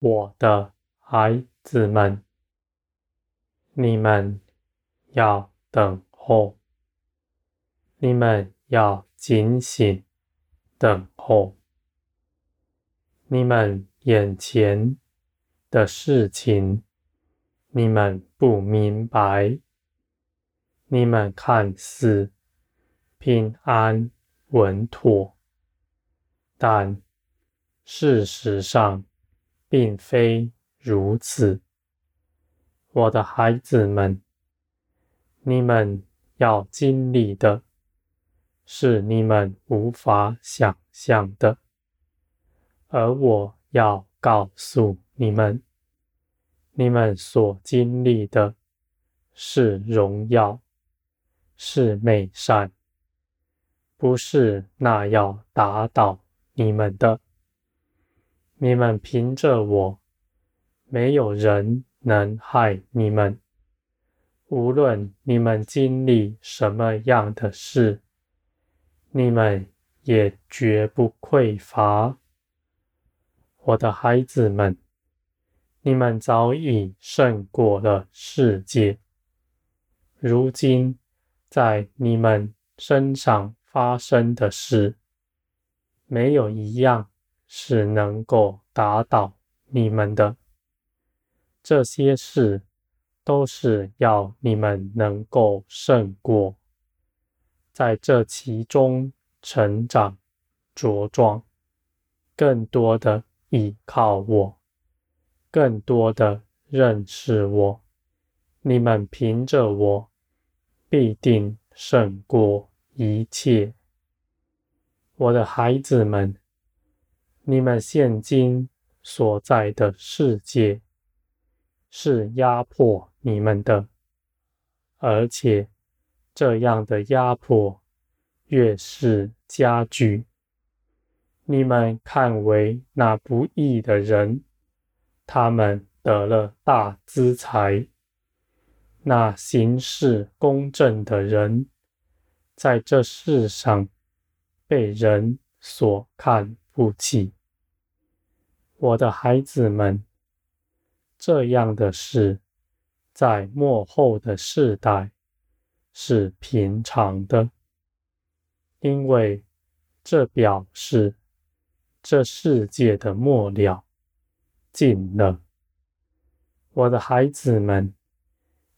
我的孩子们，你们要等候，你们要警醒等候，你们眼前的事情，你们不明白，你们看似平安稳妥，但事实上并非如此。我的孩子们，你们要经历的是你们无法想象的，而我要告诉你们，你们所经历的是荣耀，是美善，不是那要打倒你们的。你们凭着我，没有人能害你们，无论你们经历什么样的事，你们也绝不匮乏。我的孩子们，你们早已胜过了世界。如今在你们身上发生的事，没有一样是能够打倒你们的。这些事都是要你们能够胜过，在这其中成长茁壮，更多的依靠我，更多的认识我。你们凭着我，必定胜过一切。我的孩子们，你们现今所在的世界，是压迫你们的，而且这样的压迫越是加剧。你们看为那不义的人，他们得了大资财；那行事公正的人，在这世上被人所看不起。我的孩子们。这样的事，在末后的世代是平常的，因为这表示这世界的末了近了。我的孩子们，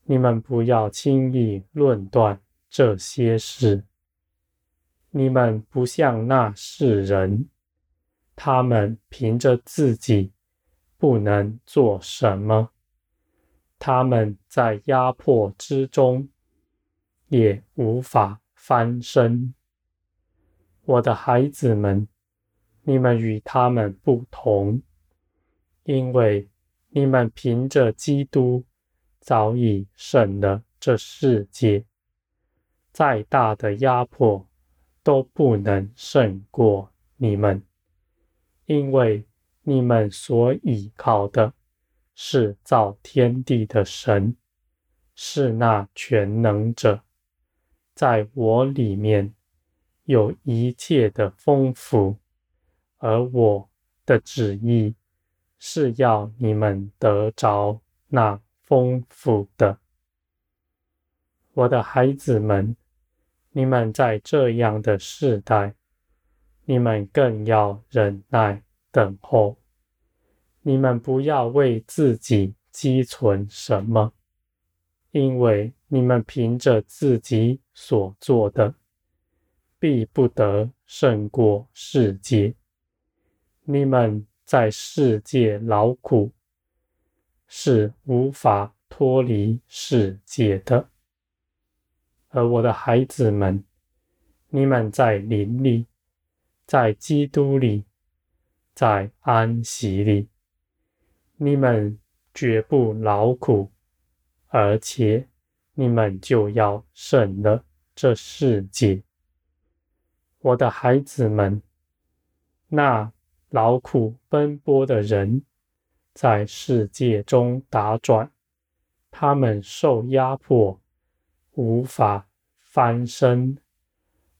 你们不要轻易论断这些事。你们不像那世人，他们凭着自己。不能做什么，他们在压迫之中也无法翻身。我的孩子们，你们与他们不同，因为你们凭着基督早已胜了这世界，再大的压迫都不能胜过你们，因为。你们所倚靠的是造天地的神，是那全能者，在我里面有一切的丰富，而我的旨意是要你们得着那丰富的。我的孩子们，你们在这样的世代，你们更要忍耐。等候，你们不要为自己积存什么，因为你们凭着自己所做的，必不得胜过世界。你们在世界劳苦，是无法脱离世界的。而我的孩子们，你们在林里，在基督里。在安息里，你们绝不劳苦，而且你们就要胜了这世界。我的孩子们，那劳苦奔波的人，在世界中打转，他们受压迫，无法翻身；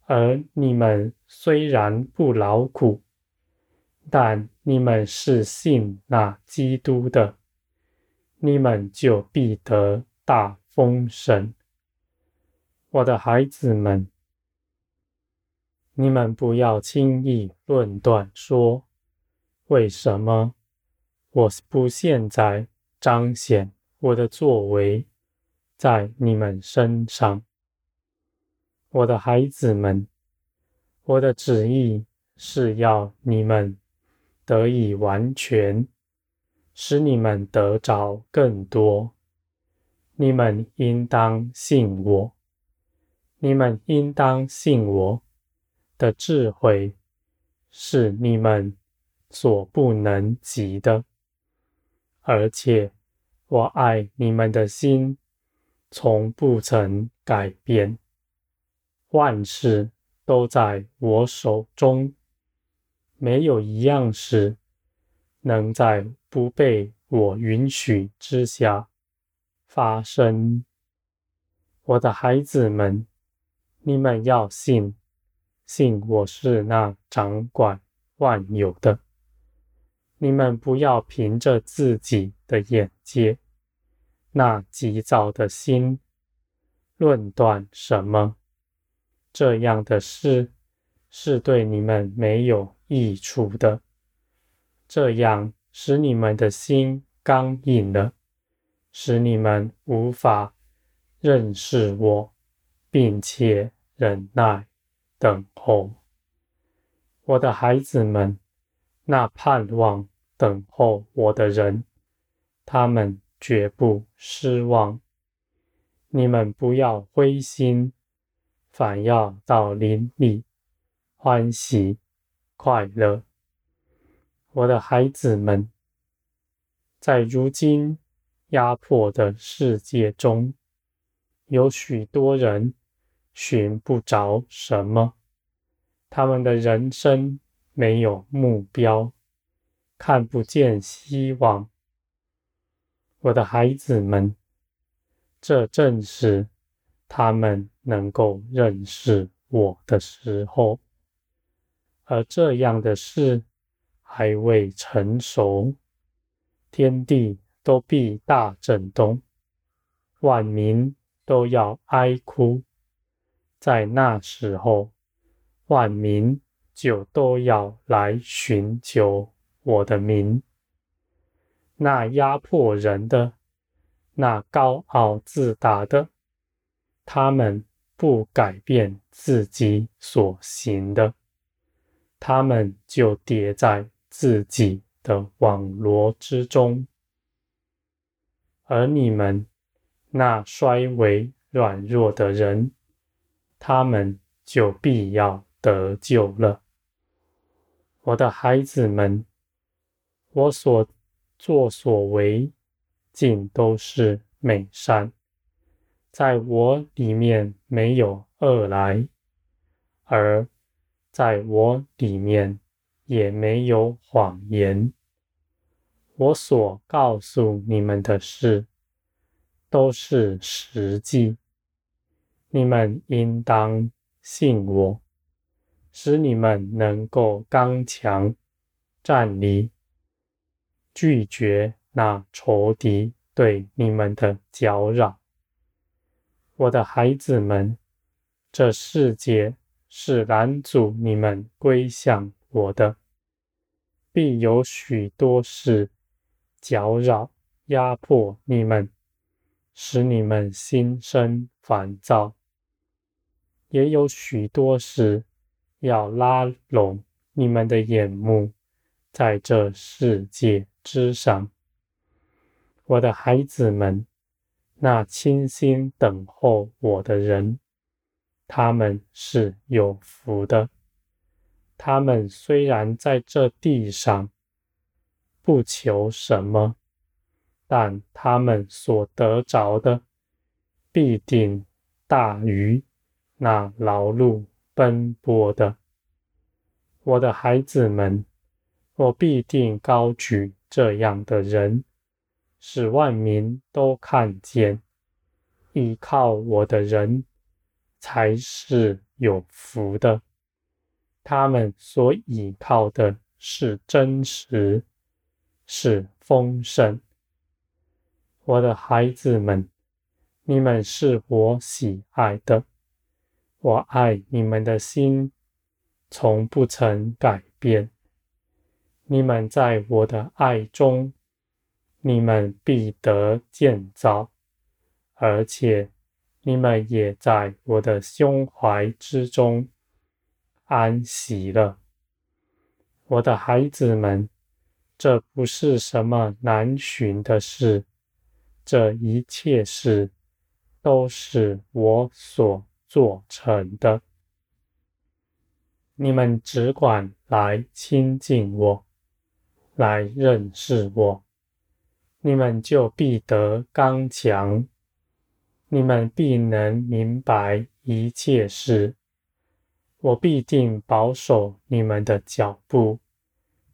而你们虽然不劳苦，但你们是信那基督的，你们就必得大丰盛。我的孩子们，你们不要轻易论断说，为什么我不现在彰显我的作为在你们身上？我的孩子们，我的旨意是要你们得以完全，使你们得着更多。你们应当信我。你们应当信我的智慧是你们所不能及的，而且我爱你们的心从不曾改变。万事都在我手中，没有一样事能在不被我允许之下发生。我的孩子们。你们要信，信我是那掌管万有的。你们不要凭着自己的眼界，那急躁的心，论断什么。这样的事是对你们没有益处的。这样使你们的心刚硬了，使你们无法认识我。并且忍耐等候，我的孩子们，那盼望等候我的人，他们绝不失望。你们不要灰心，反要到灵里欢喜快乐。我的孩子们，在如今压迫的世界中，有许多人。寻不着什么，他们的人生没有目标，看不见希望。我的孩子们，这正是他们能够认识我的时候，而这样的事还未成熟，天地都必大震动，万民都要哀哭。在那时候，万民就都要来寻求我的名。那压迫人的，那高傲自大的，他们不改变自己所行的，他们就跌在自己的网罗之中。而你们那衰微软弱的人，他们就必要得救了。我的孩子们，我所作所为，尽都是美善，在我里面没有恶来，而在我里面也没有谎言。我所告诉你们的事，都是实际。你们应当信我，使你们能够刚强站立，拒绝那仇敌对你们的搅扰。我的孩子们，这世界是拦阻你们归向我的，必有许多事搅扰、压迫你们，使你们心生烦躁。也有许多事要拉拢你们的眼目，在这世界之上，我的孩子们，那倾心等候我的人，他们是有福的。他们虽然在这地上不求什么，但他们所得着的必定大于。那劳碌奔波的，我的孩子们，我必定高举这样的人，使万民都看见，依靠我的人才是有福的。他们所依靠的是真实，是丰盛。我的孩子们，你们是我喜爱的，我爱你们的心从不曾改变。你们在我的爱中，你们必得建造，而且你们也在我的胸怀之中安息了。我的孩子们，这不是什么难寻的事，这一切事都是我所做成的。你们只管来亲近我。来认识我，你们就必得刚强，你们必能明白一切事。我必定保守你们的脚步，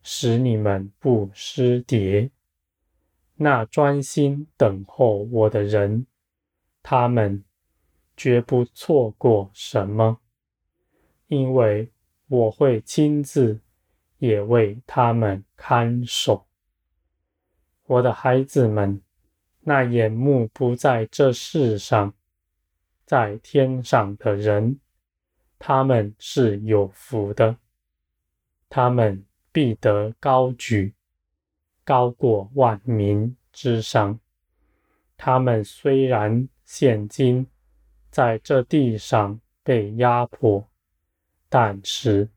使你们不失跌。那专心等候我的人，他们绝不错过什么，因为我会亲自。也为他们看守，我的孩子们，那眼目不在这世上，在天上的人，他们是有福的，他们必得高举，高过万民之上。他们虽然现今在这地上被压迫，但是。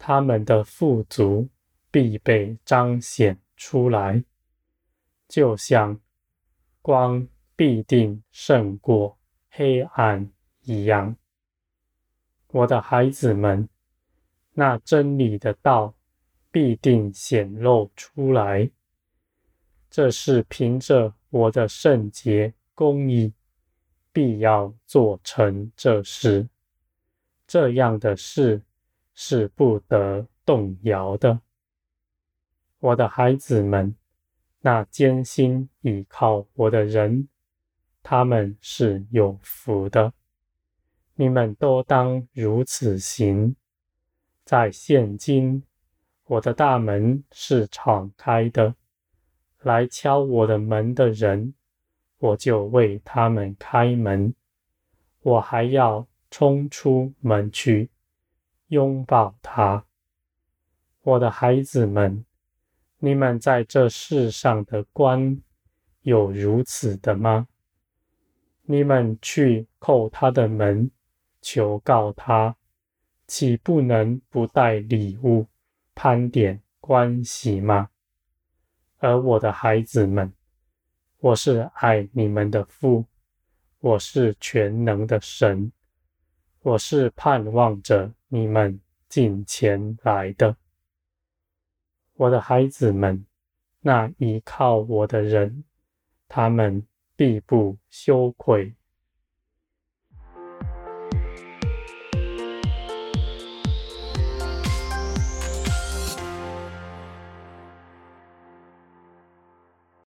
他们的富足必被彰显出来，就像光必定胜过黑暗一样。我的孩子们，那真理的道必定显露出来，这是凭着我的圣洁公义，必要做成这事。这样的事。是不得动摇的，我的孩子们，那艰辛倚靠我的人，他们是有福的。你们都当如此行。在现今，我的大门是敞开的，来敲我的门的人，我就为他们开门。我还要冲出门去。拥抱他，我的孩子们，你们在这世上的官有如此的吗？你们去叩他的门，求告他，岂不能不带礼物攀点关系吗？而我的孩子们，我是爱你们的父，我是全能的神。我是盼望着你们近前来的，我的孩子们，那依靠我的人，他们必不羞愧。